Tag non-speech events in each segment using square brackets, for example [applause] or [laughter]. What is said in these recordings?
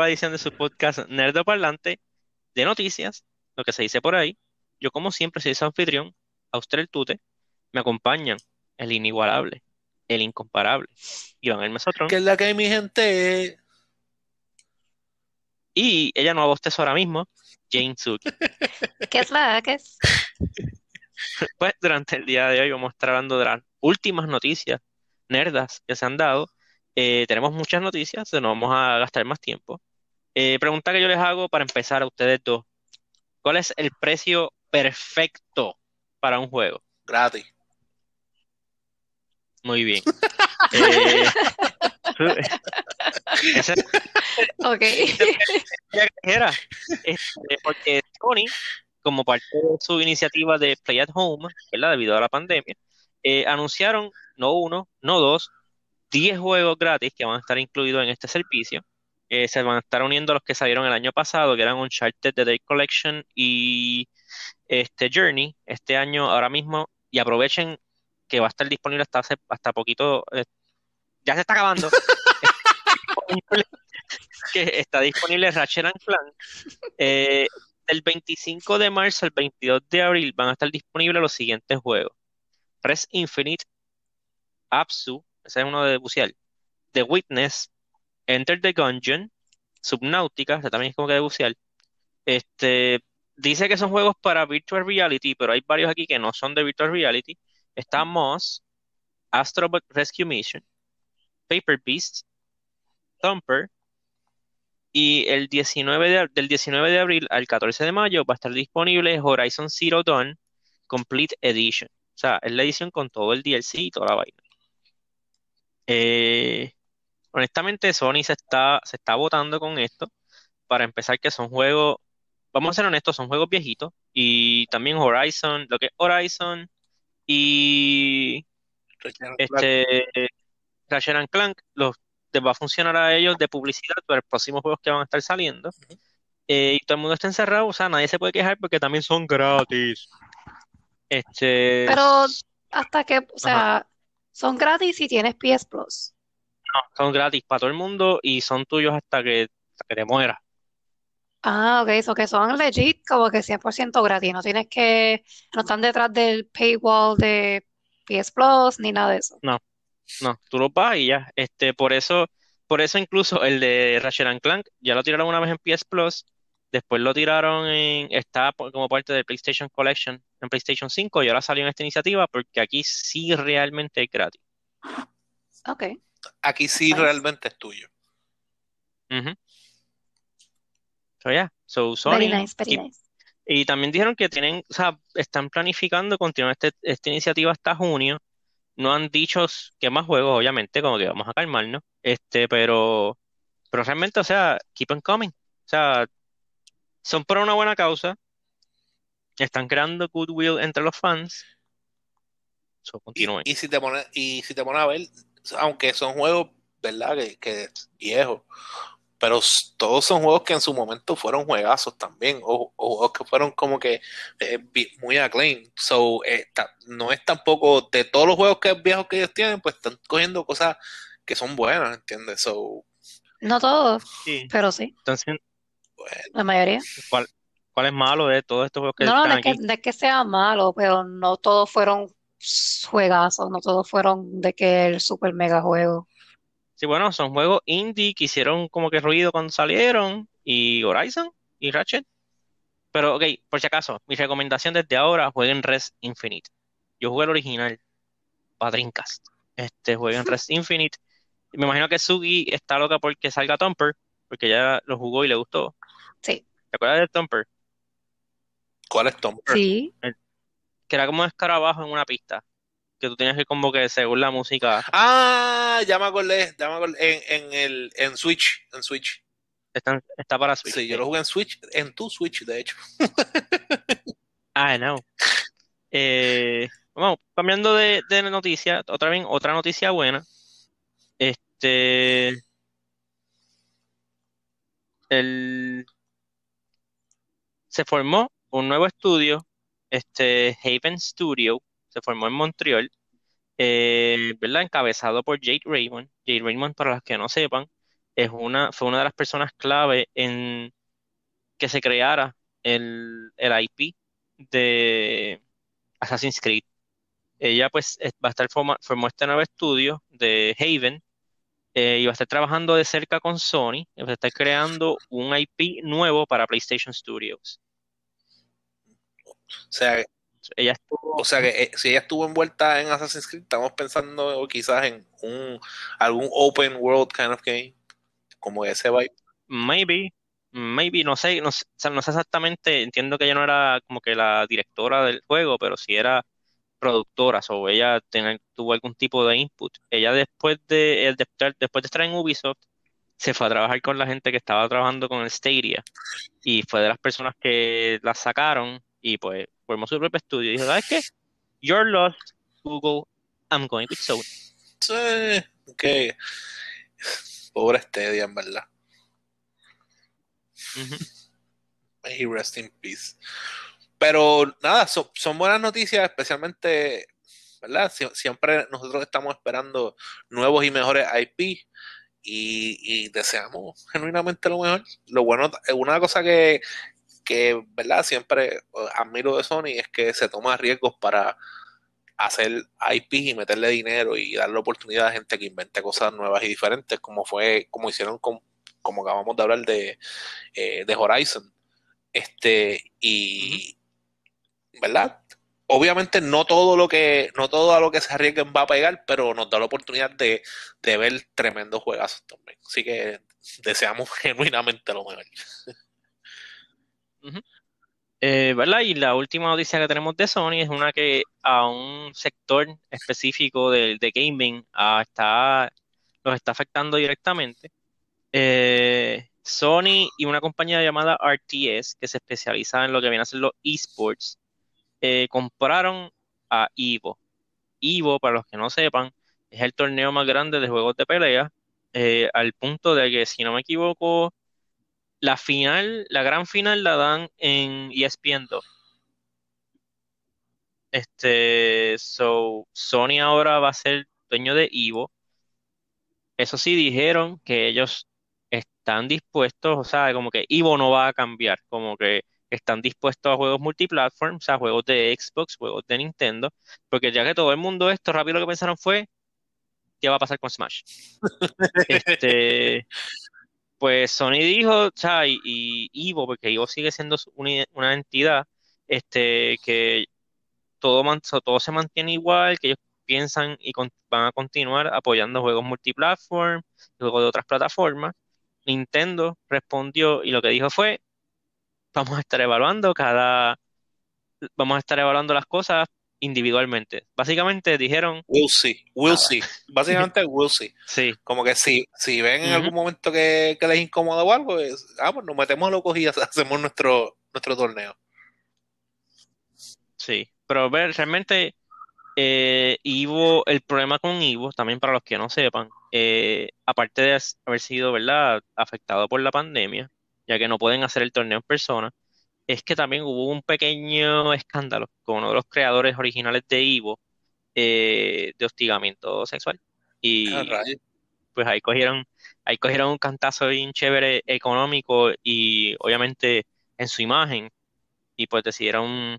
nueva edición de su podcast Nerdo Parlante de noticias, lo que se dice por ahí. Yo, como siempre, soy su anfitrión, usted el Tute. Me acompañan el inigualable, el incomparable, Iván el Mesotrón. Que es la que hay mi gente. Y ella no abostezo ahora mismo, Jane Suk. ¿Qué es la que es? [laughs] Pues durante el día de hoy vamos a estar hablando de las últimas noticias nerdas que se han dado. Eh, tenemos muchas noticias, no vamos a gastar más tiempo. Eh, pregunta que yo les hago para empezar a ustedes dos. ¿Cuál es el precio perfecto para un juego? Gratis. Muy bien. [laughs] Eh, [laughs] ese- Ok. ya que era, este, porque Sony, como parte de su iniciativa de Play at Home, ¿verdad? Debido a la pandemia, eh, anunciaron no uno, no dos, 10 juegos gratis que van a estar incluidos en este servicio. Eh, se van a estar uniendo a los que salieron el año pasado, que eran Uncharted The Day Collection y este Journey, este año ahora mismo, y aprovechen que va a estar disponible hasta hace, hasta poquito, eh, ya se está acabando. [laughs] [laughs] que está disponible Ratchet and Clank. Eh, del 25 de marzo al 22 de abril van a estar disponibles los siguientes juegos: Res Infinite, Apsu, ese es uno de bucear, The Witness, Enter the Gungeon, Subnautica, ese también es como que de bucear. Este, dice que son juegos para Virtual Reality, pero hay varios aquí que no son de Virtual Reality. Está Moss, Astrobot Rescue Mission, Paper Beast, Thumper, y el 19 de, del 19 de abril al 14 de mayo va a estar disponible Horizon Zero Dawn Complete Edition. O sea, es la edición con todo el DLC y toda la vaina. Eh, honestamente, Sony se está, se está botando con esto. Para empezar, que son juegos, vamos a ser honestos, son juegos viejitos. Y también Horizon, lo que es Horizon y este Ratchet and Clank los les va a funcionar a ellos de publicidad para los próximos juegos que van a estar saliendo. Eh, y todo el mundo está encerrado, o sea, nadie se puede quejar porque también son gratis. Este, Pero hasta que, o sea, son gratis si tienes PS Plus. Son gratis para todo el mundo y son tuyos hasta que, hasta que te mueras. Ah, ok, eso que son legit, como que 100% gratis. No tienes que, no están detrás del paywall de PS Plus ni nada de eso. No, tú lo pagas y ya. Este, por eso, por eso incluso el de Ratchet and Clank ya lo tiraron una vez en PS Plus, después lo tiraron en, está como parte del PlayStation Collection en PlayStation 5 y ahora salió en esta iniciativa porque aquí sí realmente es gratis. Ok. Aquí sí Nice. realmente es tuyo. Ujú. So, yeah. So, Very Sony, nice, very y, nice. y también dijeron que tienen, o sea, están planificando continuar este- esta iniciativa hasta junio. No han dicho qué más juegos, obviamente, como que vamos a calmarnos. Este, pero, pero realmente, o sea, keep on coming. O sea, son por una buena causa. Están creando goodwill entre los fans. So, Y, continúen. y si te pones, y si te pones a ver, aunque son juegos, ¿verdad? Que, que viejos, pero todos son juegos que en su momento fueron juegazos también, o, o juegos que fueron como que eh, muy acclaimed. So, eh, ta- no es tampoco de todos los juegos que viejos que ellos tienen, pues están cogiendo cosas que son buenas, ¿entiendes? So, No todos, Sí. pero sí, Entonces, bueno, la mayoría. ¿cuál, cuál es malo de todos estos juegos que No, no, no es que, no es que sea malo, pero no todos fueron juegazos, no todos fueron de que el super mega juego. Sí, bueno, son juegos indie que hicieron como que ruido cuando salieron. Y Horizon y Ratchet. Pero, ok, por si acaso, mi recomendación desde ahora, jueguen Res Infinite. Yo jugué el original para Dreamcast. Este, jueguen Res [laughs] Infinite. Y me imagino que Sugi está loca porque salga Thumper, porque ya lo jugó y le gustó. Sí, ¿Te acuerdas de Thumper? ¿cuál es Tom? sí. Que era como un escarabajo en una pista. Que tú tenías que como que según la música. Ah, ya me acordé, ya me acordé, en, en el, en Switch, en Switch. Está, está para Switch. Sí, yo lo jugué en Switch, en tu Switch, de hecho. I know. Eh, vamos, cambiando de, de noticia, otra vez, otra noticia buena. Este, el, se formó un nuevo estudio, este Haven Studio, se formó en Montreal, eh. Encabezado por Jade Raymond. Jade Raymond, para los que no sepan, es una, fue una de las personas clave en que se creara el, el IP de Assassin's Creed. Ella pues va a estar formó este nuevo estudio de Haven eh, y va a estar trabajando de cerca con Sony, va a estar creando un IP nuevo para PlayStation Studios. O sea, ella estuvo, o sea que eh, si ella estuvo envuelta en Assassin's Creed, estamos pensando quizás en un algún open world kind of game, como ese vibe. maybe, maybe, no sé, no, sé- o sea, no sé exactamente, entiendo que ella no era como que la directora del juego, pero sí era productora, o ella ten- tuvo algún tipo de input. Ella después de, eh, de después de estar en Ubisoft, se fue a trabajar con la gente que estaba trabajando con el Stadia y fue de las personas que la sacaron y pues formó su propio estudio y dijo, ¿sabes qué? You're lost, Google, I'm going with Sony. Sí, ok. Pobre Stadia, en verdad. May he rest in peace. Pero nada, son, son buenas noticias, especialmente, ¿verdad? Sie- siempre nosotros estamos esperando nuevos y mejores IP y, y deseamos genuinamente lo mejor. Lo bueno, una cosa que, que, ¿verdad? Siempre admiro de Sony es que se toma riesgos para hacer IP y meterle dinero y darle oportunidad a gente que invente cosas nuevas y diferentes, como fue, como hicieron con, como acabamos de hablar de, eh, de Horizon. Este, y ¿verdad? Obviamente no todo lo que, no todo a lo que se arriesguen va a pegar, pero nos da la oportunidad de, de ver tremendos juegazos también. Así que deseamos [laughs] genuinamente lo mejor. ¿Verdad? Y la última noticia que tenemos de Sony es una que a un sector específico de, de gaming ah, está, los está afectando directamente. Eh, Sony y una compañía llamada RTS, que se especializa en lo que viene a ser los esports, eh, compraron a Evo. Evo, para los que no sepan, es el torneo más grande de juegos de pelea, al punto de que, si no me equivoco, la final, la gran final la dan en ESPN 2. Este, so, Sony ahora va a ser dueño de Evo. Eso sí, dijeron que ellos están dispuestos, o sea, como que Evo no va a cambiar, como que están dispuestos a juegos multiplatform, o sea, juegos de Xbox, juegos de Nintendo, porque ya que todo el mundo esto, rápido lo que pensaron fue, ¿qué va a pasar con Smash? [laughs] Este, pues Sony dijo, o y, y Evo, porque Evo sigue siendo una, entidad, este, que todo, todo se mantiene igual, que ellos piensan y con- van a continuar apoyando juegos multiplatform, juegos de otras plataformas. Nintendo respondió y lo que dijo fue, vamos a estar evaluando cada, vamos a estar evaluando las cosas individualmente. Básicamente dijeron, We'll see, we'll Nada. see. Básicamente, we'll see. [laughs] sí, Como que si, si ven en algún momento que, que les incomoda o algo, es, ah, pues nos metemos locos y hacemos nuestro, nuestro torneo. sí. Pero ver, realmente eh, Ivo, el problema con Ivo, también para los que no sepan, eh, aparte de haber sido, ¿verdad?, afectado por la pandemia, ya que no pueden hacer el torneo en persona, es que también hubo un pequeño escándalo con uno de los creadores originales de Ivo eh, de hostigamiento sexual. Y Ah, pues ahí cogieron, ahí cogieron un cantazo bien chévere económico y obviamente en su imagen. Y pues decidieron,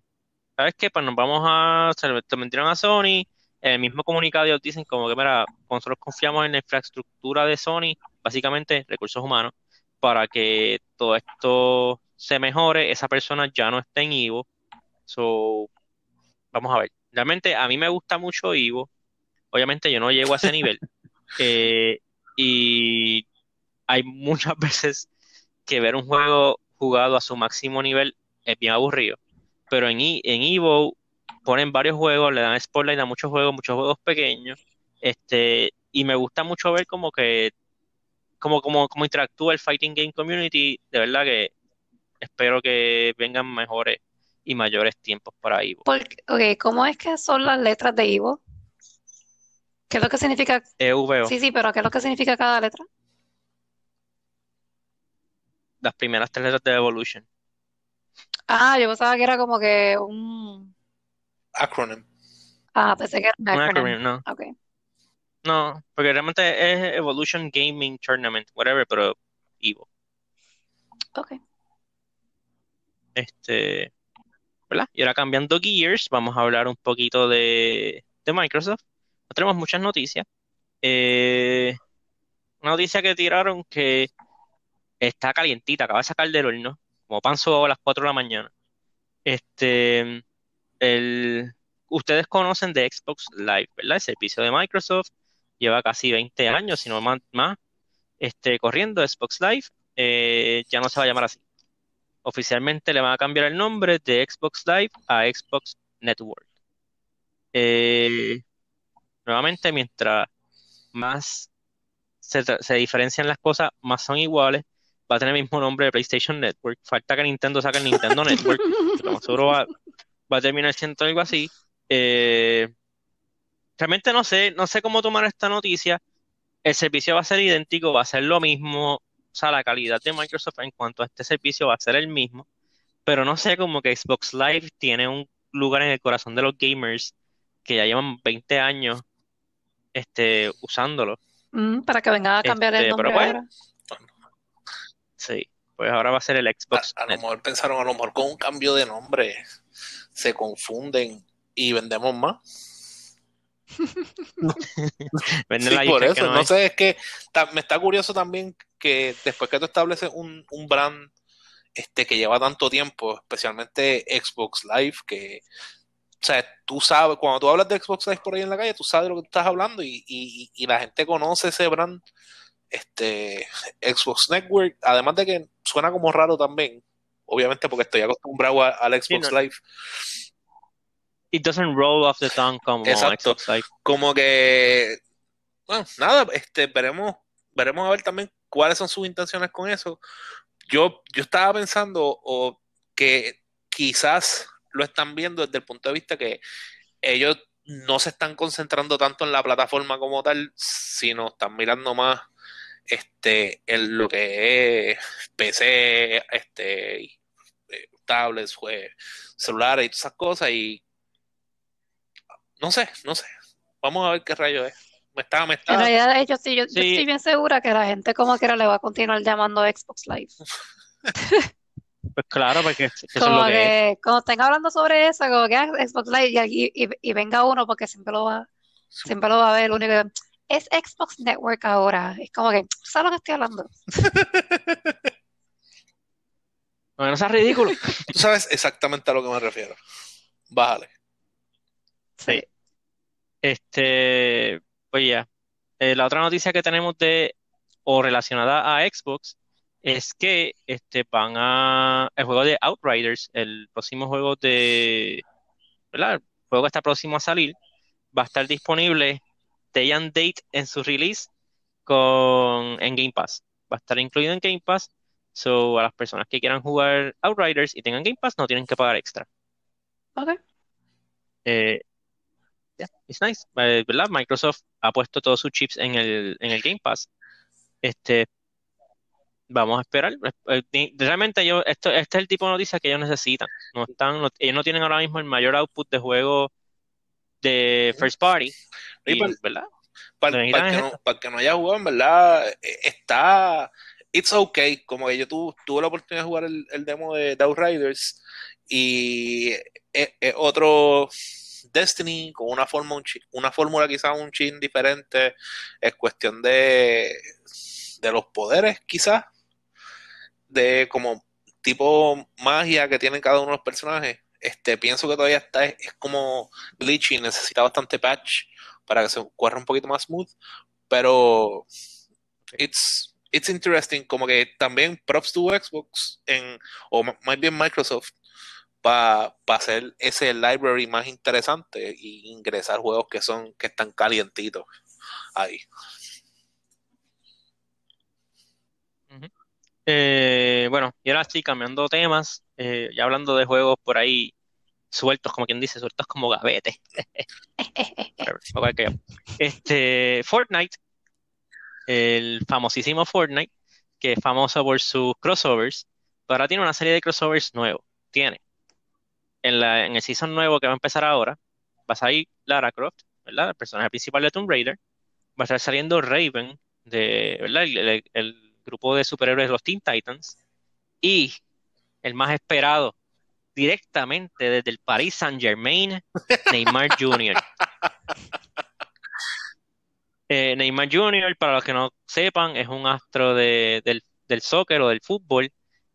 ¿sabes qué? Pues nos vamos a, se lo metieron a Sony. En el mismo comunicado ellos dicen como que, mira, nosotros confiamos en la infraestructura de Sony, básicamente recursos humanos, para que todo esto se mejore, esa persona ya no esté en Ivo. So, vamos a ver. Realmente a mí me gusta mucho Ivo. Obviamente yo no llego a ese nivel. [laughs] Eh, y hay muchas [laughs] veces que ver un juego jugado a su máximo nivel es bien aburrido. Pero en, en Evo ponen varios juegos, le dan spotlight a muchos juegos, muchos juegos pequeños. Este, y me gusta mucho ver como que como, como, como interactúa el fighting game community. De verdad que espero que vengan mejores y mayores tiempos para Evo. Porque, ok, ¿cómo es que son las letras de Ivo? ¿Qué es lo que significa? EVO, Sí, sí, pero ¿qué es lo que significa cada letra? las primeras tres letras de Evolution. Ah, yo pensaba que era como que un... Acronym. Ah, pensé que era un Un acronym. acronym, no. Ok. No, porque realmente es Evolution Gaming Tournament, whatever, pero Evo. Ok. Este, ¿verdad? Y ahora cambiando gears, vamos a hablar un poquito de, de Microsoft. No tenemos muchas noticias. Eh, una noticia que tiraron que está calientita, acaba de sacar del horno, como pan a las 4 de la mañana. Este, el, ustedes conocen de Xbox Live, ¿verdad? El servicio de Microsoft lleva casi 20 años, si no más, este, corriendo Xbox Live. Eh, ya no se va a llamar así. Oficialmente le van a cambiar el nombre de Xbox Live a Xbox Network. Eh, nuevamente, mientras más se, diferencian las cosas, más son iguales. Va a tener el mismo nombre de PlayStation Network. Falta que Nintendo saque el Nintendo Network. Más seguro va, va, a terminar siendo algo así. Eh, realmente no sé, no sé cómo tomar esta noticia. El servicio va a ser idéntico, va a ser lo mismo. O sea, la calidad de Microsoft en cuanto a este servicio va a ser el mismo. Pero no sé, como que Xbox Live tiene un lugar en el corazón de los gamers que ya llevan 20 años este, usándolo. Mm, para que vengan a cambiar el Este, nombre pero bueno. ahora. Sí, pues ahora va a ser el A, Xbox a lo Network. mejor pensaron, a lo mejor con un cambio de nombre se confunden y vendemos más. [laughs] Sí, la por eso, no sé, es que me está curioso también que después que tú estableces un, un brand este, que lleva tanto tiempo, especialmente Xbox Live, que, o sea, tú sabes, cuando tú hablas de Xbox Live por ahí en la calle, tú sabes de lo que tú estás hablando y, y, y la gente conoce ese brand, este, Xbox Network, además de que suena como raro también, obviamente porque estoy acostumbrado a- al Sí, Xbox no, Live, it doesn't roll off the tongue como exacto, Live. como que, bueno, nada, este, veremos, veremos a ver también cuáles son sus intenciones con eso. Yo, yo estaba pensando o que quizás lo están viendo desde el punto de vista que ellos no se están concentrando tanto en la plataforma como tal, sino están mirando más este en lo que es PC, este eh, tablets, celulares y todas esas cosas y no sé, no sé. Vamos a ver qué rayo es. Me está, me En está. realidad, ellos sí, yo, yo estoy Sí, bien segura que la gente como quiera le va a continuar llamando Xbox Live. [laughs] pues claro, porque eso es lo Como que es. que cuando estén hablando sobre eso, como que ah, Xbox Live y, y, y venga uno porque siempre lo va, siempre lo va a ver, el único que- es Xbox Network ahora. Es como que, ¿sabes lo que estoy hablando? [laughs] Bueno, no seas ridículo. Tú sabes exactamente a lo que me refiero. Bájale. Sí. Este, pues ya. Eh, la otra noticia que tenemos de o relacionada a Xbox es que este van a el juego de Outriders, el próximo juego de, ¿verdad? El juego que está próximo a salir, va a estar disponible day and date en su release con en Game Pass. Va a estar incluido en Game Pass. So, a las personas que quieran jugar Outriders y tengan Game Pass no tienen que pagar extra. Ok. Eh, yeah, it's nice. Eh, ¿verdad? Microsoft ha puesto todos sus chips en el, en el Game Pass. Este, vamos a esperar. Eh, ni- Realmente yo, esto, este es el tipo de noticia que ellos necesitan. No están, no- ellos no tienen ahora mismo el mayor output de juego de first party. Y para, ¿verdad? para- que para no, para que no haya jugado, en verdad, eh, está. It's okay. Como que yo tu- tuve la oportunidad de jugar el, el demo de The Outriders y es, es otro Destiny con una forma, un una fórmula quizás un chin diferente. Es cuestión de, de los poderes, quizás, de como tipo magia que tienen cada uno de los personajes. Este, pienso que todavía está, es, como glitchy, necesita bastante patch para que se corra un poquito más smooth, pero it's, it's interesting, como que también props to Xbox en, o más bien Microsoft para hacer ese library más interesante y ingresar juegos que son que están calientitos ahí. Eh, bueno, y ahora sí, cambiando temas, eh, ya hablando de juegos por ahí sueltos, como quien dice, sueltos como gavetes. [laughs] Este, Fortnite, el famosísimo Fortnite, que es famoso por sus crossovers, pero ahora tiene una serie de crossovers nuevos. Tiene en la, en el season nuevo que va a empezar ahora, va a salir Lara Croft, ¿verdad? El personaje principal de Tomb Raider. va a estar saliendo Raven, de, ¿verdad? El, el- el grupo de superhéroes de los Teen Titans. Y el más esperado, directamente desde el Paris Saint-Germain, Neymar [laughs] Jr. Eh, Neymar Jr., para los que no sepan, es un astro de- del, del soccer o del fútbol.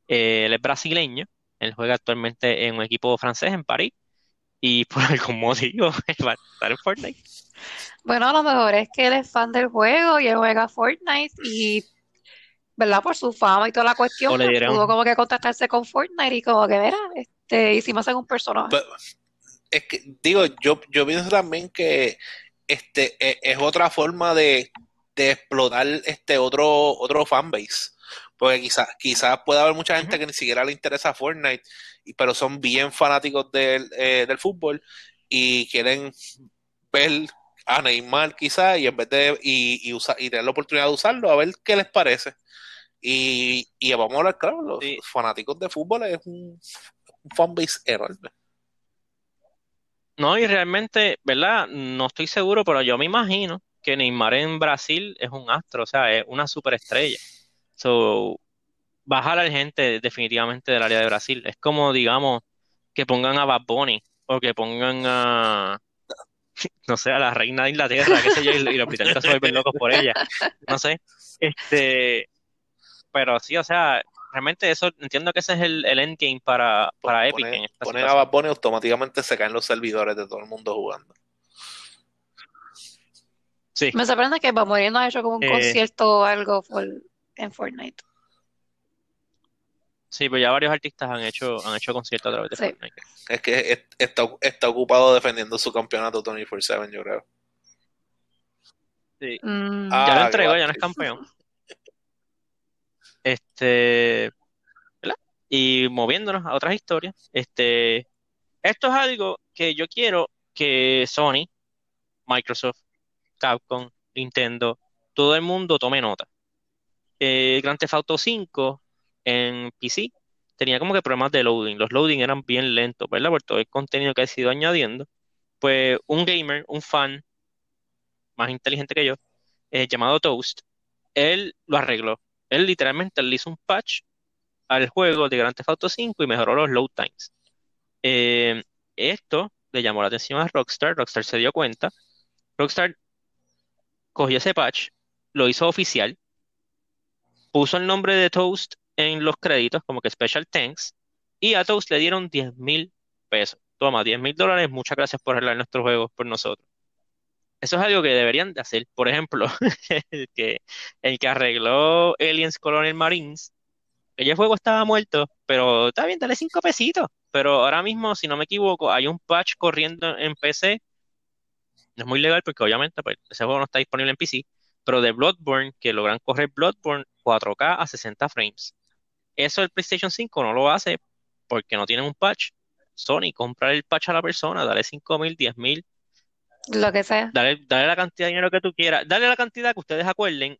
Eh, él es brasileño. Él juega actualmente en un equipo francés en París. Y [laughs] por algún motivo [laughs] va a estar en Fortnite. Bueno, a lo mejor es que él es fan del juego y él juega Fortnite y, ¿verdad? Por su fama y toda la cuestión, O le pues dieron- pudo como que contactarse con Fortnite y como que, mira, este, hacen un personaje. Pero, es que, digo, yo, yo pienso también que este e- es otra forma de, de explotar este otro, otro fanbase. Porque quizás quizás pueda haber mucha gente que ni siquiera le interesa Fortnite, y- pero son bien fanáticos del, eh, del fútbol y quieren ver a Neymar quizás y en vez de y, y, usar, y tener la oportunidad de usarlo, a ver qué les parece. Y, y vamos a hablar, claro, los Sí. fanáticos de fútbol es un, un fanbase enorme. No, y realmente, ¿verdad? No estoy seguro, pero yo me imagino que Neymar en Brasil es un astro, o sea, es una superestrella. So, va a jalar gente definitivamente del área de Brasil. Es como, digamos, que pongan a Bad Bunny o que pongan a, [laughs] no sé, a la reina de Inglaterra, qué sé yo, y, y los británicos se vuelven locos por ella. No sé. Este, pero sí, o sea, realmente eso, entiendo que ese es el, el endgame para, para Epic Ponen, en esta ponen a. Bad Bunny, automáticamente se caen los servidores de todo el mundo jugando. Sí. Me sorprende que Bad Bunny no ha hecho como un Eh, concierto o algo por- en Fortnite. Sí, pero ya varios artistas han hecho, han hecho conciertos a través de Sí. Fortnite. Es que es- está, está ocupado defendiendo su campeonato 24-7, yo creo. Sí. Mm, Ah, Ya lo qué entregó, ya no es campeón. [laughs] Este, ¿verdad? Y moviéndonos a otras historias, este, esto es algo que yo quiero que Sony, Microsoft, Capcom, Nintendo, todo el mundo tome nota. Eh, Grand Theft Auto 5 en PC tenía como que problemas de loading. Los loading eran bien lentos, ¿verdad? Por todo el contenido que ha sido añadiendo. Pues un gamer, un fan más inteligente que yo, eh, llamado Toast, él lo arregló. Él literalmente le hizo un patch al juego de Grand Theft Auto 5 y mejoró los load times. Eh, esto le llamó la atención a Rockstar. Rockstar se dio cuenta. Rockstar cogió ese patch, lo hizo oficial, puso el nombre de Toast en los créditos como que Special Thanks y a Toast le dieron 10 mil pesos. Toma, 10 mil dólares, muchas gracias por arreglar nuestros juegos por nosotros. Eso es algo que deberían de hacer. Por ejemplo, [laughs] el que, el que arregló Aliens Colonial Marines, el juego estaba muerto, pero está bien, dale cinco pesitos. Pero ahora mismo, si no me equivoco, hay un patch corriendo en PC. No es muy legal porque obviamente pues, ese juego no está disponible en PC, pero de Bloodborne, que logran correr Bloodborne 4K a 60 frames. Eso el PlayStation 5 no lo hace porque no tienen un patch. Sony, comprar el patch a la persona, dale 5 mil, 10 mil, lo que sea. dale, dale la cantidad de dinero que tú quieras, dale la cantidad que ustedes acuerden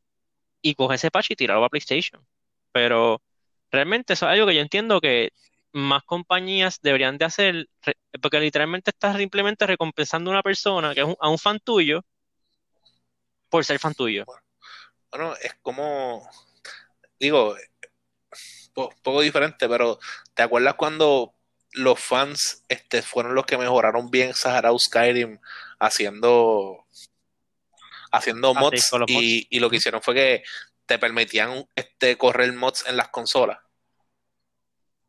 y coge ese patch y tirarlo a PlayStation. Pero realmente eso es algo que yo entiendo que más compañías deberían de hacer, porque literalmente estás simplemente recompensando a una persona, que es un- a un fan tuyo, por ser fan tuyo. Bueno, es como, digo, po- poco diferente, pero ¿te acuerdas cuando los fans este, fueron los que mejoraron bien Sahara Skyrim haciendo haciendo Ah, mods y, y lo que hicieron fue que te permitían este, correr mods en las consolas.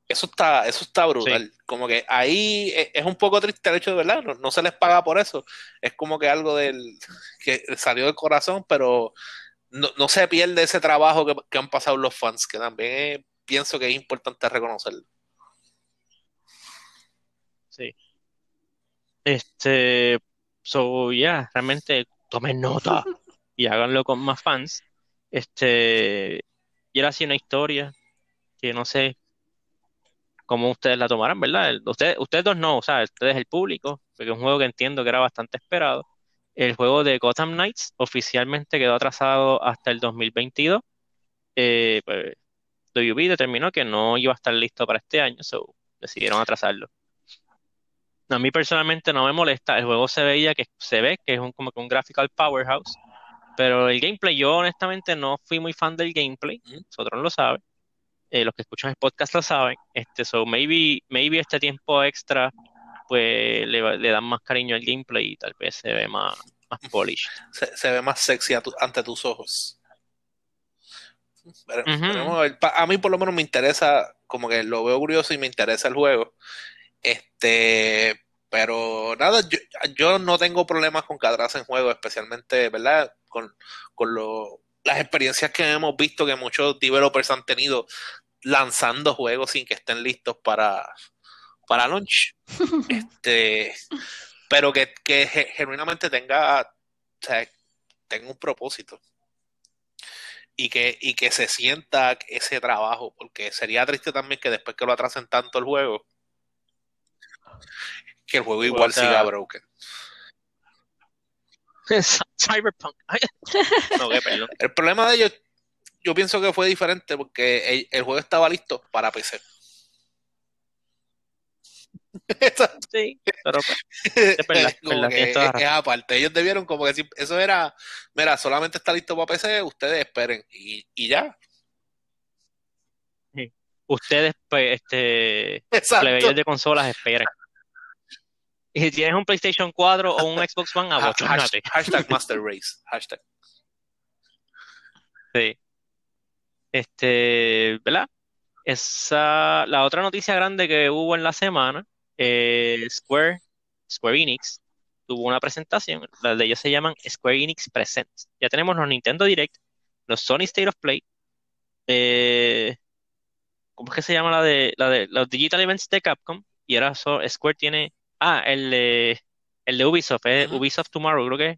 Eso está, eso está brutal. Como que ahí es, es un poco triste el hecho de verdad, no, no se les paga por eso. Es como que algo del que salió del corazón, pero no, no se pierde ese trabajo que, han pasado los fans, que también pienso que es importante reconocerlo. Sí. Este, so, yeah, realmente tomen nota y háganlo con más fans. Este, y era así una historia que no sé cómo ustedes la tomarán, ¿verdad? Ustedes, ustedes dos no, o sea, ustedes el público, porque es un juego que entiendo que era bastante esperado. El juego de Gotham Knights oficialmente quedó atrasado hasta el 2022. Eh, pues, WB determinó que no iba a estar listo para este año, so decidieron atrasarlo. A mí personalmente no me molesta. El juego se veía que se ve que es un, como que un graphical powerhouse. Pero el gameplay, yo honestamente no fui muy fan del gameplay, Ujú. nosotros lo saben, eh, los que escuchan el podcast lo saben, este, so maybe, maybe este tiempo extra, pues le, le dan más cariño al gameplay y tal vez se ve más, más polished. Se, se ve más sexy tu- ante tus ojos. Pero- a mí por lo menos me interesa, como que lo veo curioso y me interesa el juego. Este, pero nada, yo, yo no tengo problemas con que atrasen juegos, especialmente, ¿verdad? Con, con lo- las experiencias que hemos visto que muchos developers han tenido lanzando juegos sin que estén listos para, para launch. [laughs] Este, pero que, que ge- genuinamente tenga, o sea, tenga un propósito. Y que, y que se sienta ese trabajo, porque sería triste también que después que lo atrasen tanto el juego, que el juego igual O sea, siga broken. Cyberpunk. [laughs] No. El problema de ellos, yo pienso que fue diferente porque el, el juego estaba listo para PC. [laughs] Sí, pero pues, [laughs] es verdad, verdad, que es- aparte. Ellos debieron como que si- eso era, mira, solamente está listo para PC, ustedes esperen. Y, y ya. ustedes, pues, este, plebeyos de consolas, esperen. Y si tienes un PlayStation 4 o un Xbox One, abochónate. hash- hashtag [laughs] Master Race. Hashtag. Sí. Este, ¿verdad? Esa, la otra noticia grande que hubo en la semana, eh, Square, Square Enix, tuvo una presentación, las de ellos se llaman Square Enix Presents. Ya tenemos los Nintendo Direct, los Sony State of Play, eh, ¿cómo es que se llama la de, la de los Digital Events de Capcom? Y ahora so- Square tiene, ah, el de, el de Ubisoft, eh. Ubisoft Tomorrow, creo que es.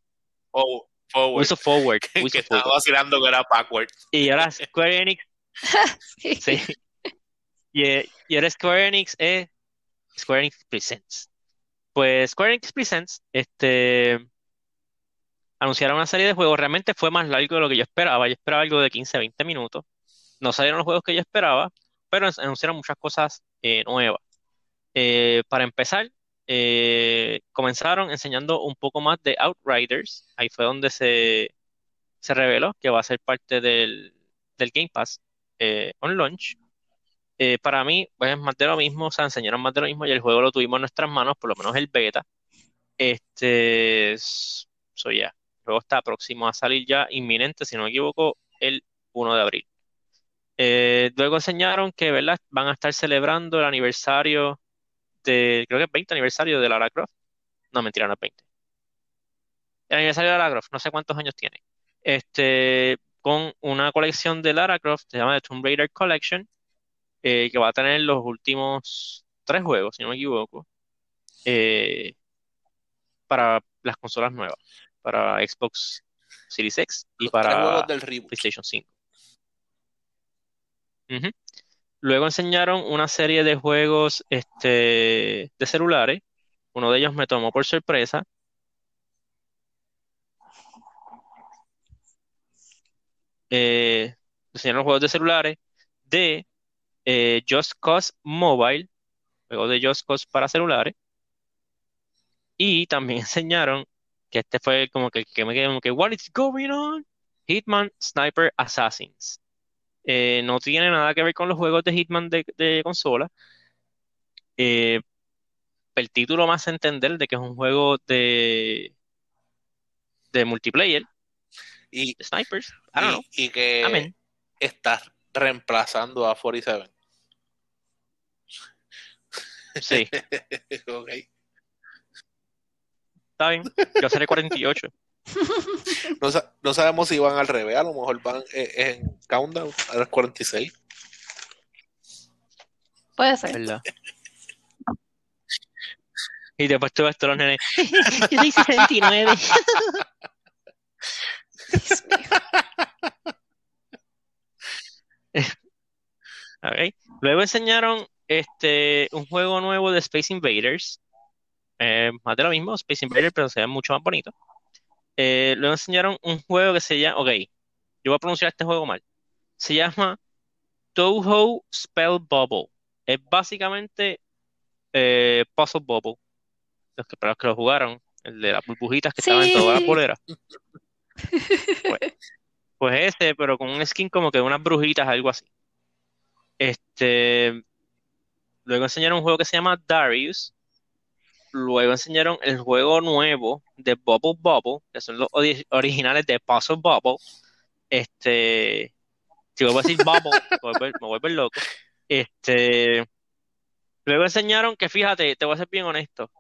Oh, forward. Ubisoft Forward, [laughs] que Ubisoft estaba Forward. vacilando que era backward. Y ahora Square Enix [laughs] Sí. Sí. [laughs] Y, y ahora Square Enix es Square Enix Presents. Pues Square Enix Presents, este, anunciaron una serie de juegos. Realmente fue más largo de lo que yo esperaba. Yo esperaba algo de 15, 20 minutos. No salieron los juegos que yo esperaba, pero anunciaron muchas cosas eh, nuevas. Eh, para empezar, eh, comenzaron enseñando un poco más de Outriders. Ahí fue donde se, se reveló que va a ser parte del, del Game Pass on launch. Eh, para mí, pues es más de lo mismo, o sea, enseñaron más de lo mismo y el juego lo tuvimos en nuestras manos, por lo menos el beta. Este, so ya, el juego está próximo a salir ya, inminente, si no me equivoco, el 1 de abril. Eh, luego enseñaron que, ¿verdad? Van a estar celebrando el aniversario de, creo que es 20 aniversario de Lara Croft. No, mentira, no es 20. El aniversario de Lara Croft, no sé cuántos años tiene. Este, con una colección de Lara Croft, se llama The Tomb Raider Collection eh, que va a tener los últimos tres juegos, si no me equivoco, eh, para las consolas nuevas, para Xbox Series X y Los para del. PlayStation 5. Ujú. Luego enseñaron una serie de juegos este, de celulares. Uno de ellos me tomó por sorpresa. Eh, enseñaron juegos de celulares de eh, Just Cause Mobile, juego de Just Cause para celulares, y también [laughs] enseñaron que este fue como que, que me quedé como que, what is going on? Hitman Sniper Assassins. Eh, no tiene nada que ver con los juegos de Hitman de, de consola. Eh, el título más a entender de que es un juego de, de multiplayer, Y, de snipers. I don't know. y, que Amén. estás reemplazando a 47. Sí, [laughs] Ok. está bien. Yo seré 48. No, sa- no sabemos si van al revés, a lo mejor van eh, en countdown a las 46. Puede ser. ¿Verdad? Y después tú ves todos los nenes. Yo soy 69. Dios mío. Ok. Luego enseñaron este, un juego nuevo de Space Invaders. Eh, más de lo mismo, Space Invaders, pero se ve mucho más bonito. Eh, luego enseñaron un juego que se llama. Ok, yo voy a pronunciar este juego mal. Se llama Touhou Spell Bubble. Es básicamente eh, Puzzle Bubble. Los que, para los que lo jugaron, el de las burbujitas que estaban en todas las Sí. boleras. [laughs] Pues, pues ese, pero con un skin como que de unas brujitas, algo así. Este, luego enseñaron un juego que se llama Darius. Luego enseñaron el juego nuevo de Bubble Bubble, que son los ori- originales de Puzzle Bubble. Este, si vuelvo a decir Bubble, me volver loco. Este, luego enseñaron que, fíjate, te voy a ser bien honesto,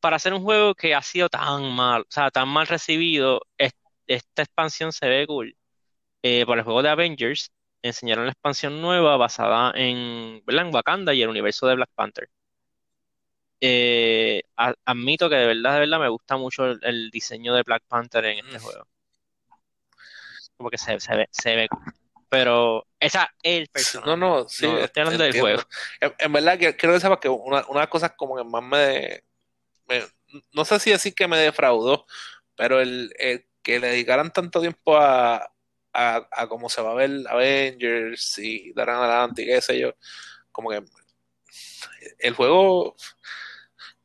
para hacer un juego que ha sido tan mal, o sea, tan mal recibido, es- esta expansión se ve cool. Eh, para el juego de Avengers, enseñaron la expansión nueva basada en, ¿verdad? en Wakanda y el universo de Black Panther. Eh, a- admito que de verdad, de verdad me gusta mucho el, el diseño de Black Panther en este Mm. juego. Como que se, se ve, se ve. Pero esa es el personaje. No, no, sí, No, estoy hablando del juego. En, en verdad, que, quiero que sepas que una, una de las cosas como que más me, me- No sé si decir que me defraudó, pero el, el que le dedicaran tanto tiempo a, a, a cómo se va a ver Avengers y darán adelante y qué sé yo, como que el juego.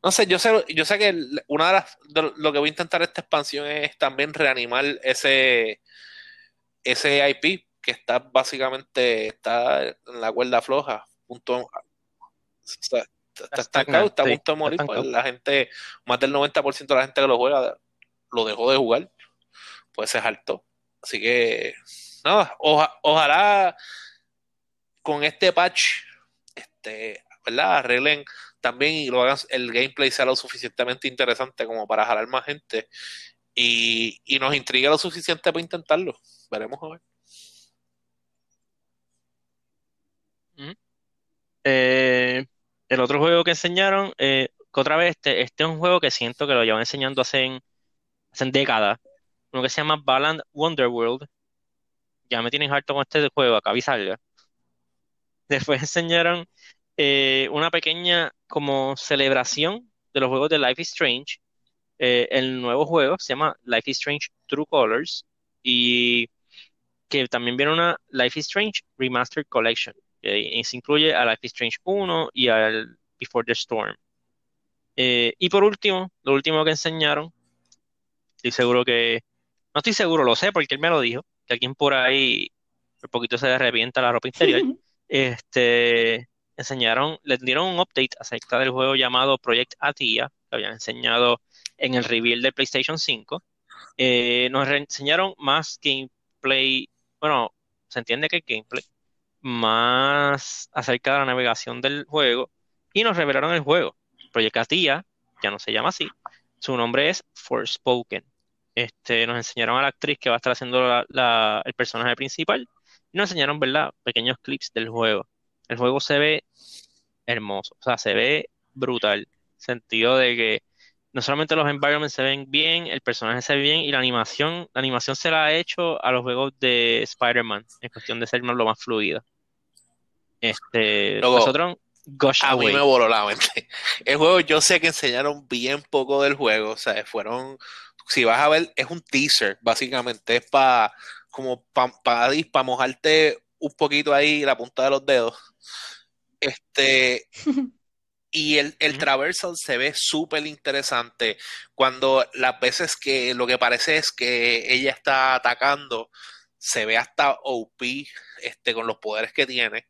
No sé, yo sé, yo sé que una de las de lo que voy a intentar esta expansión es también reanimar ese ese IP que está básicamente está en la cuerda floja, punto, está, está estancado, está a punto de morir, pues la gente, más del 90% de la gente que lo juega lo dejó de jugar, pues se saltó. Así que, nada, oja- ojalá con este patch, este, ¿verdad? Arreglen también y lo hagan, el gameplay sea lo suficientemente interesante como para jalar más gente y, y nos intriga lo suficiente para intentarlo. Veremos a ver. Eh, el otro juego que enseñaron, eh, que otra vez, este, este es un juego que siento que lo llevan enseñando hace, hace décadas. Uno que se llama Balan Wonderworld. Ya me tienen harto con este juego, acá salga. [laughs] Después enseñaron eh, una pequeña como celebración de los juegos de Life is Strange. Eh, el nuevo juego se llama Life is Strange True Colors y que también viene una Life is Strange Remastered Collection. que se incluye a Life is Strange 1 y al Before the Storm. Eh, y por último, lo último que enseñaron, estoy seguro que, no estoy seguro, lo sé porque él me lo dijo, que alguien por ahí un poquito se le revienta la ropa interior. [laughs] Este, enseñaron, les dieron un update acerca del juego llamado Project Atia, que habían enseñado en el reveal de PlayStation 5. Eh, nos enseñaron más gameplay, bueno, se entiende que gameplay, más acerca de la navegación del juego y nos revelaron el juego. Project Atia, ya no se llama así, su nombre es Forspoken. Este, nos enseñaron a la actriz que va a estar haciendo la- la- el personaje principal y nos enseñaron, ¿verdad? Pequeños clips del juego. El juego se ve hermoso, o sea, se ve brutal. Sentido de que no solamente los environments se ven bien, el personaje se ve bien y la animación, la animación se la ha hecho a los juegos de Spider-Man, en cuestión de ser más- lo más fluida. Este, Luego, nosotros, Gosh A mí me voló la mente. El juego, yo sé que enseñaron bien poco del juego, o sea, fueron, si vas a ver, es un teaser, básicamente, es para, como para pa, mojarte un poquito ahí la punta de los dedos. Este, [laughs] y el, el traversal se ve súper interesante cuando las veces que lo que parece es que ella está atacando, se ve hasta OP, este, con los poderes que tiene.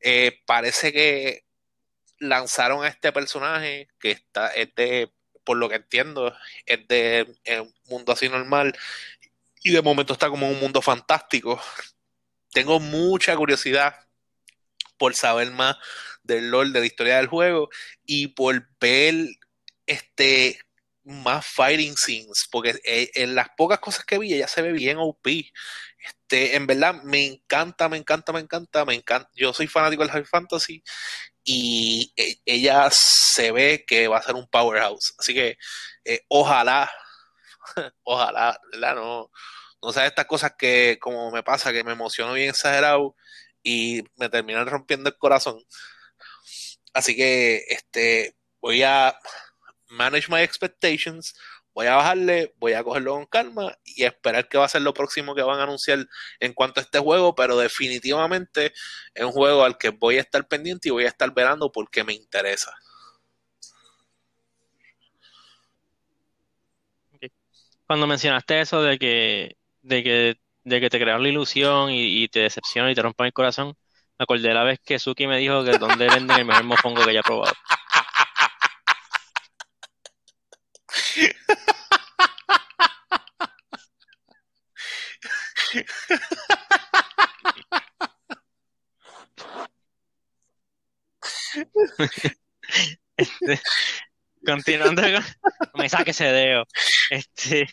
Eh, parece que lanzaron a este personaje que está, es de, por lo que entiendo, es de un mundo así normal y de momento está como en un mundo fantástico. Tengo mucha curiosidad por saber más del lore, de la historia del juego y por ver este más fighting scenes, porque eh, en las pocas cosas que vi ella se ve bien OP. Este, en verdad me encanta, me encanta, me encanta, me encanta. Yo soy fanático del High Fantasy y eh, ella se ve que va a ser un powerhouse. Así que eh, ojalá, [laughs] ojalá. No, no sea estas cosas que como me pasa, que me emociono bien exagerado y me terminan rompiendo el corazón. Así que este voy a manage my expectations, voy a bajarle, voy a cogerlo con calma y esperar que va a ser lo próximo que van a anunciar en cuanto a este juego, pero definitivamente es un juego al que voy a estar pendiente y voy a estar verando porque me interesa. Cuando mencionaste eso de que, de que, de que te crearon la ilusión y, te decepciona y te rompen el corazón, me acordé la vez que Suki me dijo que dónde venden el mejor mofongo que haya probado. Este, continuando con, me saque ese dedo. Este,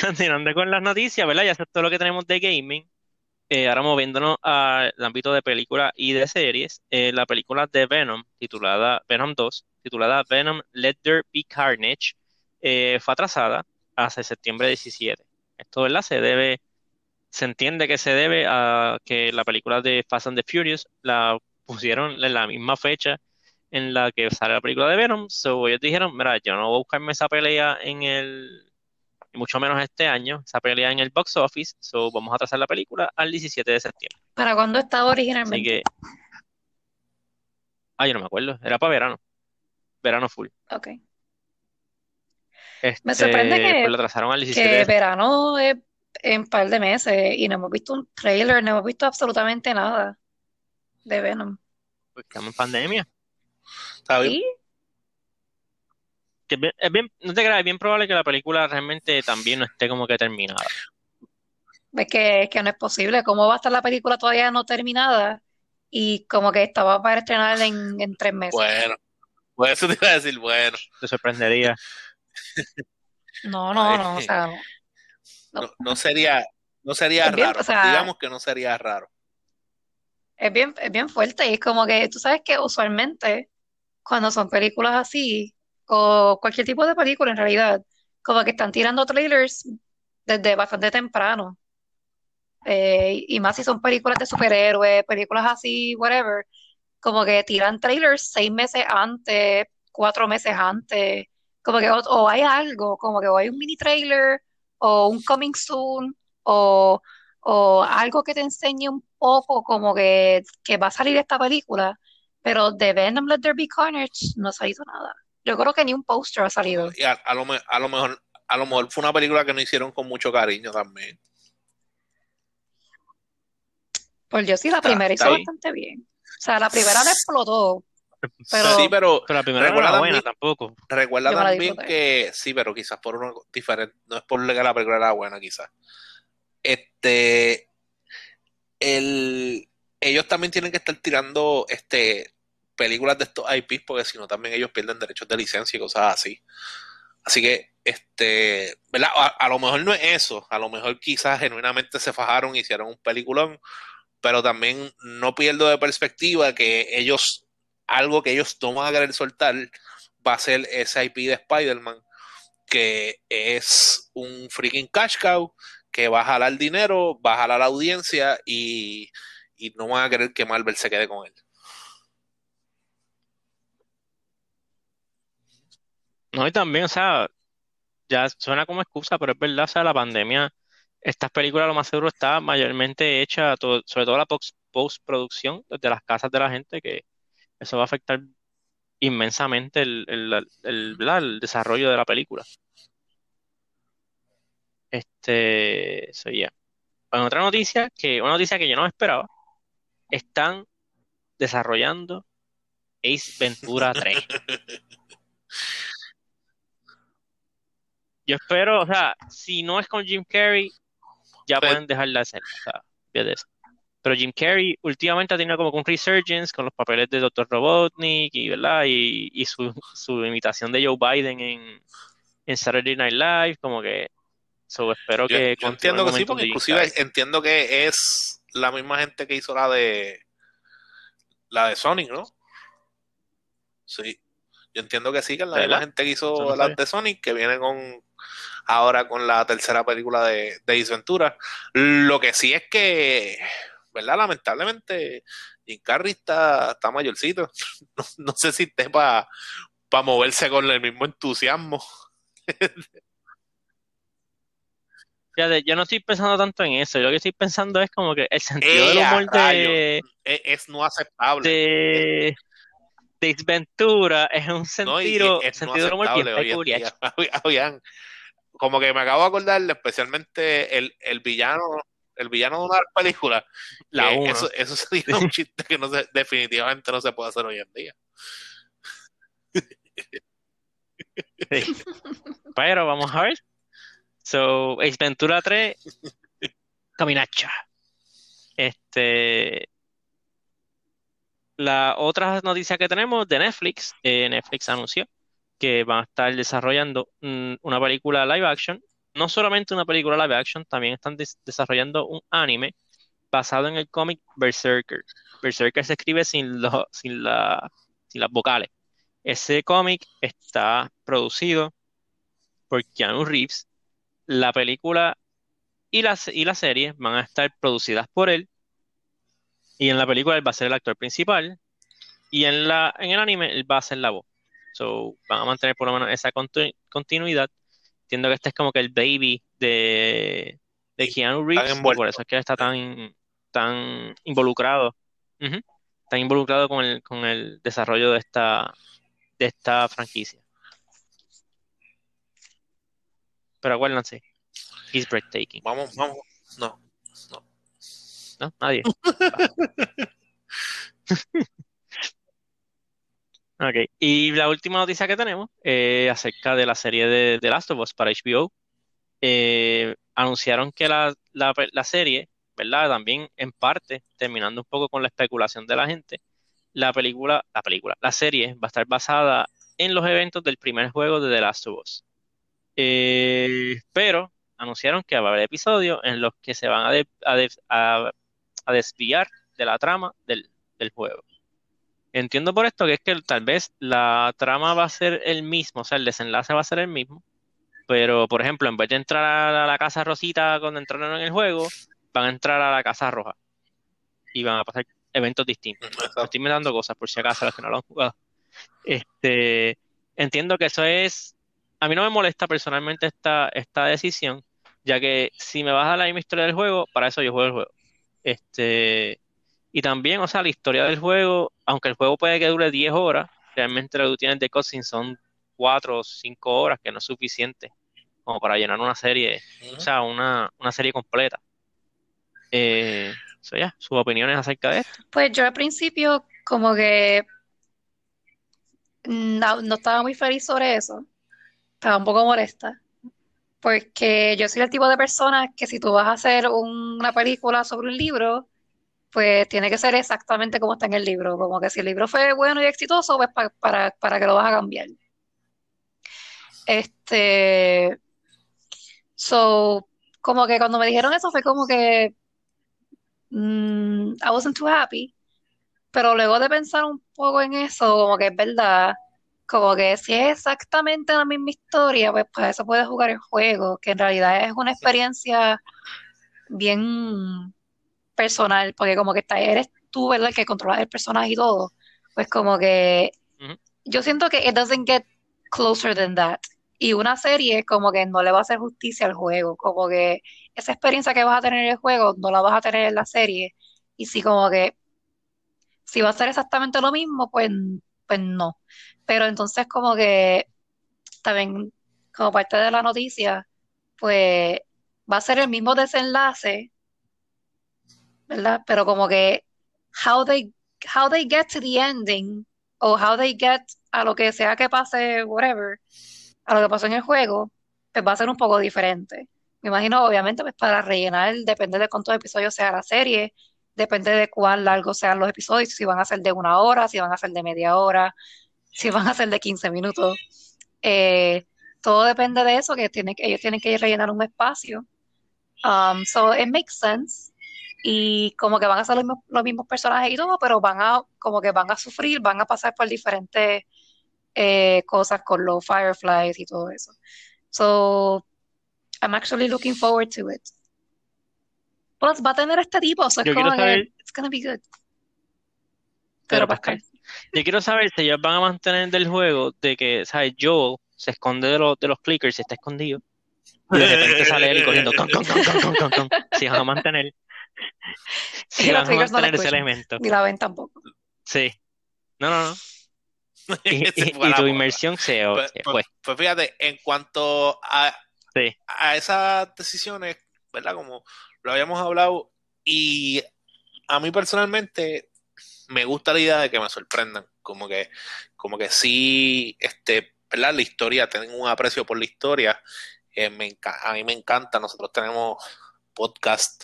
continuando con las noticias, ¿verdad? Ya es todo lo que tenemos de gaming. Eh, ahora moviéndonos al ámbito de películas y de series, eh, la película de Venom, titulada Venom 2, titulada Venom Let There Be Carnage, eh, fue atrasada hasta septiembre 17. Esto. Se debe, se entiende que se debe a que la película de Fast and the Furious la pusieron en la misma fecha en la que sale la película de Venom. So ellos dijeron, mira, yo no voy a buscarme esa pelea en el, y mucho menos este año, esa pelea en el box office. So vamos a trazar la película al 17 de septiembre. ¿Para cuándo estaba Así originalmente? que, ah, yo no me acuerdo, era para verano, verano full. Ok. Me sorprende Este, que, pues lo trazaron al 17 que de verano es en un par de meses y no hemos visto un trailer, no hemos visto absolutamente nada de Venom. pues, estamos en pandemia. Bien. ¿Sí? Que es bien, no te creas, es bien probable que la película realmente también no esté como que terminada. Es que, es que no es posible. ¿Cómo va a estar la película todavía no terminada? Y como que estaba para estrenar en, en tres meses. Bueno, pues eso te iba a decir, bueno. Te sorprendería. [laughs] No, no, no, o sea, no. No, no sería, no sería bien, raro. o sea- Digamos que no sería raro. Es bien, es bien fuerte y es como que tú sabes que usualmente cuando son películas así o cualquier tipo de película en realidad, como que están tirando trailers desde bastante temprano. Eh, y más si son películas de superhéroes, películas así, whatever, como que tiran trailers seis meses antes, cuatro meses antes, como que o, hay algo, como que o hay un mini trailer o un coming soon o, o algo que te enseñe un poco como que, que va a salir esta película, pero de Venom Let There Be Carnage no ha salido nada. Yo creo que ni un póster ha salido. Y a, a lo, me- a lo mejor, a lo mejor fue una película que no hicieron con mucho cariño también. Por Dios, sí, la Está- primera está hizo ahí. bastante bien. O sea, la primera la explotó, pero sí, pero Pero la primera no era buena también, tampoco. recuerda Yo también que sí, pero quizás por una diferente, no es por que la película era buena, quizás. Este, el, ellos también tienen que estar tirando este películas de estos IPs porque si no también ellos pierden derechos de licencia y cosas así. Así que, este, ¿verdad? A, lo mejor no es eso, a lo mejor quizás genuinamente se fajaron, hicieron un peliculón, pero también no pierdo de perspectiva que ellos, algo que ellos no van a querer soltar va a ser ese IP de Spider-Man, que es un freaking cash cow, que va a jalar dinero, va a jalar audiencia y, y no van a querer que Marvel se quede con él. No, y también, o sea, ya suena como excusa, pero es verdad, o sea, la pandemia, estas películas lo más seguro está mayormente hecha, sobre todo la post- postproducción desde las casas de la gente, que eso va a afectar inmensamente el, el, el, el desarrollo de la película. Este, eso ya. Otra noticia, que una noticia que yo no esperaba, están desarrollando Ace Ventura 3. [laughs] Yo espero, o sea, si no es con Jim Carrey, ya pueden dejar de hacerlo, o sea, eso. Pero Jim Carrey últimamente ha tenido como un resurgence con los papeles de Dr. Robotnik y, ¿verdad? Y, y su, su imitación de Joe Biden en, en Saturday Night Live, como que so, espero Yo, que yo entiendo que sí, porque inclusive Carrey. entiendo que es la misma gente que hizo la de la de Sonic, ¿no? Sí. Yo entiendo que sí, que es la ¿De misma gente que hizo no sabía. de Sonic, que viene con ahora con la tercera película de, de Ace Ventura. Lo que sí es que, ¿verdad? Lamentablemente, Jim Carrey está, está mayorcito. [laughs] No, no sé si esté para moverse con el mismo entusiasmo. [laughs] Fíjate, yo no estoy pensando tanto en eso, yo lo que estoy pensando es como que el sentido del ¡Ea, humor de, Es, es no aceptable. de, Ventura es un No, sentido, es no sentido del humor bien peculiar. Oigan, [laughs] como que me acabo de acordar especialmente el, el villano, el villano de una película. La uno. eso, eso sería un chiste que no se, definitivamente no se puede hacer hoy en día. [laughs] Sí. Pero vamos a ver. So, Ace Ventura 3, Caminacha. Este. La otra noticia que tenemos de Netflix, eh, Netflix anunció que van a estar desarrollando mm, una película live action. No solamente una película live action, también están des- desarrollando un anime basado en el cómic Berserker. Berserker se escribe sin, los sin, la, sin las vocales. Ese cómic está producido por Keanu Reeves. La película y y la serie van a estar producidas por él. Y en la película él va a ser el actor principal. Y en la, en el anime él va a ser la voz. So, van a mantener por lo menos esa continu- continuidad. Entiendo que este es como que el baby de, de Keanu Reeves. y por eso es que él está tan, tan involucrado. Tan involucrado con el, con el desarrollo de esta, de esta franquicia. Pero acuérdense, he's breathtaking. Vamos, vamos. No. ¿No? Nadie. [laughs] Ok, y la última noticia que tenemos eh, acerca de la serie de The Last of Us para HBO. Eh, anunciaron que la, la, la serie, ¿verdad? También en parte, terminando un poco con la especulación de la gente, la película, la película, la serie va a estar basada en los eventos del primer juego de The Last of Us. Eh, pero anunciaron que va a haber episodios en los que se van a, de- a de- a- a desviar de la trama del, del juego. Entiendo por esto que es que tal vez la trama va a ser el mismo, o sea, el desenlace va a ser el mismo, pero por ejemplo, en vez de entrar a la casa rosita cuando entraron en el juego, van a entrar a la casa roja y van a pasar eventos distintos. Me estoy inventando cosas por si acaso los que no lo han jugado. Este, entiendo que eso es, a mí no me molesta personalmente esta, esta decisión, ya que si me vas a la misma historia del juego, para eso yo juego el juego. Este, y también, o sea, la historia del juego, aunque el juego puede que dure 10 horas, realmente lo que tú tienes de cutscene son 4 o 5 horas, que no es suficiente como para llenar una serie, o sea, una, una serie completa. Eh, so, ya, sus opiniones acerca de esto. Pues yo al principio como que no, no estaba muy feliz sobre eso. Estaba un poco molesta. Porque yo soy el tipo de persona que si tú vas a hacer una película sobre un libro, pues tiene que ser exactamente como está en el libro. Como que si el libro fue bueno y exitoso, pues pa- para, para que lo vas a cambiar. Este, so, como que cuando me dijeron eso fue como que mm, I wasn't too happy. Pero luego de pensar un poco en eso, como que es verdad, como que si es exactamente la misma historia, pues para eso puedes jugar el juego, que en realidad es una experiencia bien personal, porque como que está, eres tú, ¿verdad? El que controlas el personaje y todo. Pues como que yo siento que it doesn't get closer than that. Y una serie como que no le va a hacer justicia al juego, como que esa experiencia que vas a tener en el juego no la vas a tener en la serie. Y sí, como que si va a ser exactamente lo mismo, pues, pues no. Pero entonces como que también como parte de la noticia, pues va a ser el mismo desenlace, ¿verdad? Pero como que how they, how they get to the ending o how they get a lo que sea que pase, whatever, a lo que pasó en el juego, pues va a ser un poco diferente. Me imagino, obviamente, pues para rellenar, depende de cuántos episodios sea la serie, depende de cuán largos sean los episodios, si van a ser de una hora, si van a ser de media hora, si van a ser de 15 minutos. Eh, todo depende de eso, que tienen, ellos tienen que rellenar un espacio. Um, so it makes sense. Y como que van a ser los mismos, los mismos personajes y todo, pero van a, como que van a sufrir, van a pasar por diferentes eh, cosas con los Fireflies y todo eso. So I'm actually looking forward to it. Plus va a tener este tipo, so es como saber- it's gonna be good. Pero, Pascal, Yo quiero saber si ellos van a mantener del juego de que, ¿sabes? Joel se esconde de los, de los clickers y está escondido. Y de repente sale él y corriendo. Con, con, con, con, con. Si van a mantener. Si van a mantener ese elemento. ni la ven tampoco. Sí. No, no, no. [laughs] Y, tu inmersión se, Pues, se pues- fue. pues fíjate, en cuanto a, Sí. a esas decisiones, ¿verdad? Como lo habíamos hablado, y a mí personalmente me gusta la idea de que me sorprendan, como que, como que sí, este, ¿verdad? La historia, tienen un aprecio por la historia, eh, me a mí me encanta, nosotros tenemos podcast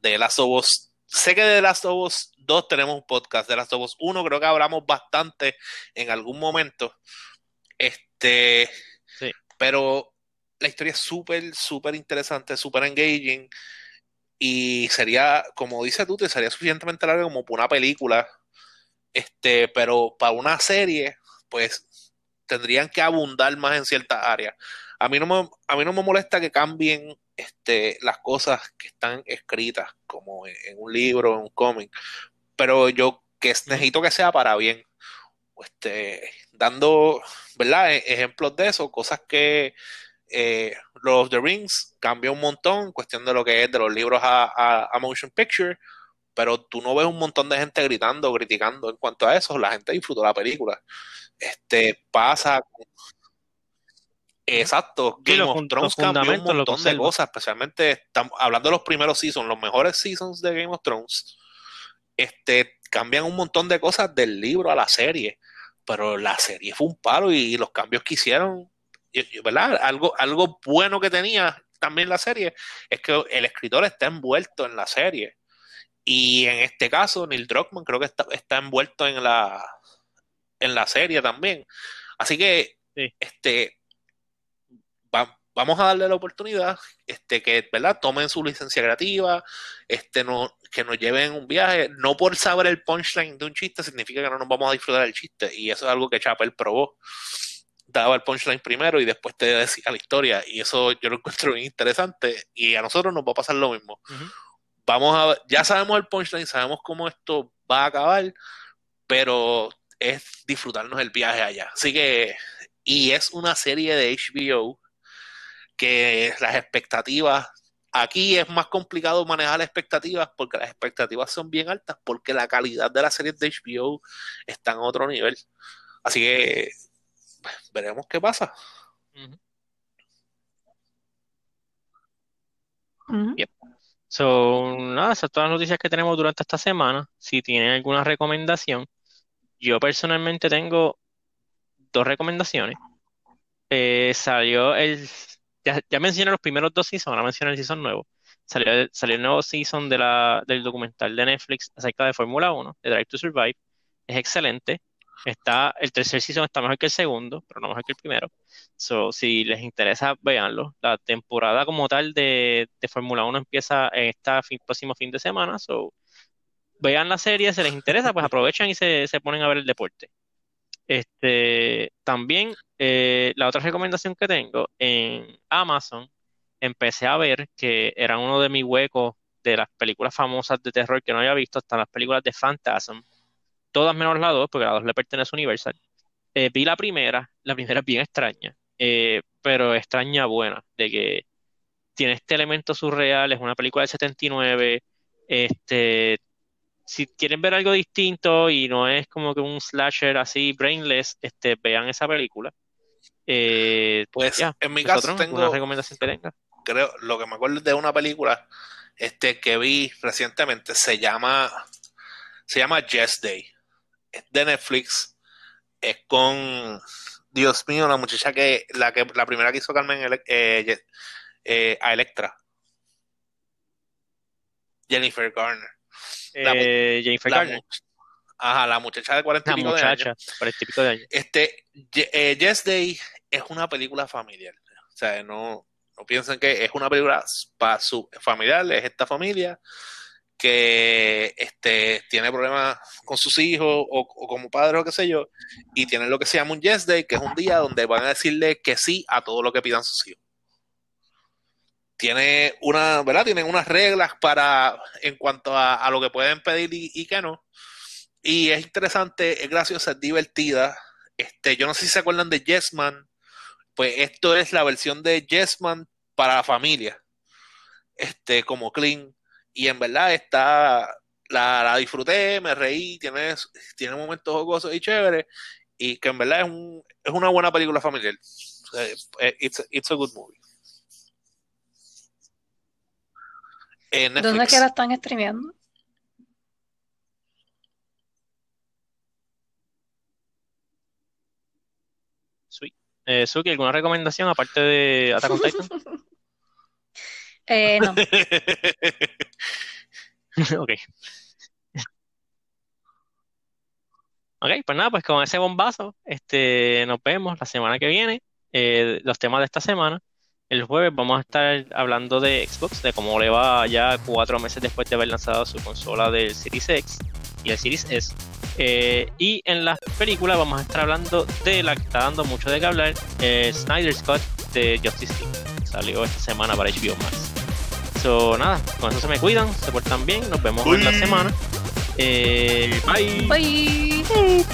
de Last of Us, sé que de Last of Us 2 tenemos un podcast, de Last of Us 1 creo que hablamos bastante en algún momento, este, Sí. pero la historia es súper, súper interesante, súper engaging. Y sería, como dice tú, te sería suficientemente larga como para una película. Este, pero para una serie, pues tendrían que abundar más en ciertas áreas. A mí no me, a mí no me molesta que cambien este, las cosas que están escritas, como en, en un libro, en un cómic. Pero yo que necesito que sea para bien. Este, dando, ¿verdad? E- Ejemplos de eso, cosas que eh, Lord of the Rings cambió un montón cuestión de lo que es de los libros a, a- a motion picture, pero tú no ves un montón de gente gritando, criticando en cuanto a eso, la gente disfrutó la película. Este pasa, exacto, Game los of Thrones cambió un montón de cosas, especialmente estamos hablando de los primeros seasons, los mejores seasons de Game of Thrones, este cambian un montón de cosas del libro a la serie, pero la serie fue un palo y los cambios que hicieron ¿verdad? Algo, algo bueno que tenía también la serie es que el escritor está envuelto en la serie. Y en este caso, Neil Druckmann creo que está, está envuelto en la, en la serie también. Así que, Sí. este, va- vamos a darle la oportunidad, este, que, ¿verdad? Tomen su licencia creativa, este, no, que nos lleven un viaje. No por saber el punchline de un chiste significa que no nos vamos a disfrutar del chiste. Y eso es algo que Chappell probó daba el punchline primero y después te decía la historia y eso yo lo encuentro bien interesante y a nosotros nos va a pasar lo mismo. Vamos a ya sabemos el punchline, sabemos cómo esto va a acabar, pero es disfrutarnos el viaje allá. Así que y es una serie de HBO que las expectativas aquí es más complicado manejar las expectativas porque las expectativas son bien altas porque la calidad de las series de HBO está en otro nivel. Así que veremos qué pasa. Ujú. So, nada, esas son todas las noticias que tenemos durante esta semana. Si tienen alguna recomendación, yo personalmente tengo dos recomendaciones. Eh, salió el. Ya, ya mencioné los primeros dos seasons, ahora mencioné el season nuevo. Salió, el- salió el nuevo season de la, del documental de Netflix acerca de Fórmula 1, de Drive to Survive. Es excelente. Está, el tercer season está mejor que el segundo, pero no mejor que el primero. So, si les interesa, véanlo. La temporada como tal de, de Fórmula 1 empieza en este próximo fin de semana. So, vean la serie, si les interesa, pues aprovechan y se, se ponen a ver el deporte. Este, también, eh, la otra recomendación que tengo en Amazon, empecé a ver que era uno de mis huecos de las películas famosas de terror que no había visto, hasta las películas de Phantasm, todas menos la 2, porque la 2 le pertenece a Universal. Eh, vi la primera, la primera es bien extraña, eh, pero extraña buena, de que tiene este elemento surreal, es una película del 79, este, si quieren ver algo distinto y no es como que un slasher así brainless, este, vean esa película. Eh, Pues ya, en mi caso ¿vosotros alguna tengo, recomendación que tenga? creo, lo que me acuerdo de una película este, que vi recientemente, se llama, se llama Yes Day. De Netflix. Es con, Dios mío, la muchacha que, la que, la primera que hizo Carmen eh, eh, a Electra. Jennifer Garner. La Eh, Jennifer La, Garner, ajá, la muchacha de cuarenta y la pico de años. típico de años. Este, Ye- Yes Day es una película familiar. O sea, no, no piensen que es una película para su familiar, es esta familia que este, tiene problemas con sus hijos o, como padre o qué sé yo, y tienen lo que se llama un Yes Day, que es un día donde van a decirle que sí a todo lo que pidan sus hijos. Tiene una, ¿verdad? Tienen unas reglas para en cuanto a, a lo que pueden pedir y, y que no. Y es interesante, es graciosa, es divertida. Este, yo no sé si se acuerdan de Yes Man. Pues esto es la versión de Yes Man para la familia. Este, como clean y en verdad está, la, la disfruté, me reí, tiene, tiene momentos jocosos y chéveres, y que en verdad es, un, es una buena película familiar. Eh, eh, it's, it's a good movie. Eh, ¿Dónde es que la están streameando? Sí. Eh, Suki, ¿alguna recomendación aparte de Attack on Titan? [laughs] Eh, no. [laughs] ok. Ok, pues nada, pues con ese bombazo, este, nos vemos la semana que viene. Eh, los temas de esta semana. El jueves vamos a estar hablando de Xbox, de cómo le va ya cuatro meses después de haber lanzado su consola del Series X y el Series S. Eh, y en las películas vamos a estar hablando de la que está dando mucho de qué hablar, eh, Snyder's Cut de Justice League. Salió esta semana para HBO Max. So, nada, con eso se me cuidan, se portan bien, nos vemos en la Uy. semana. Eh, bye. Bye.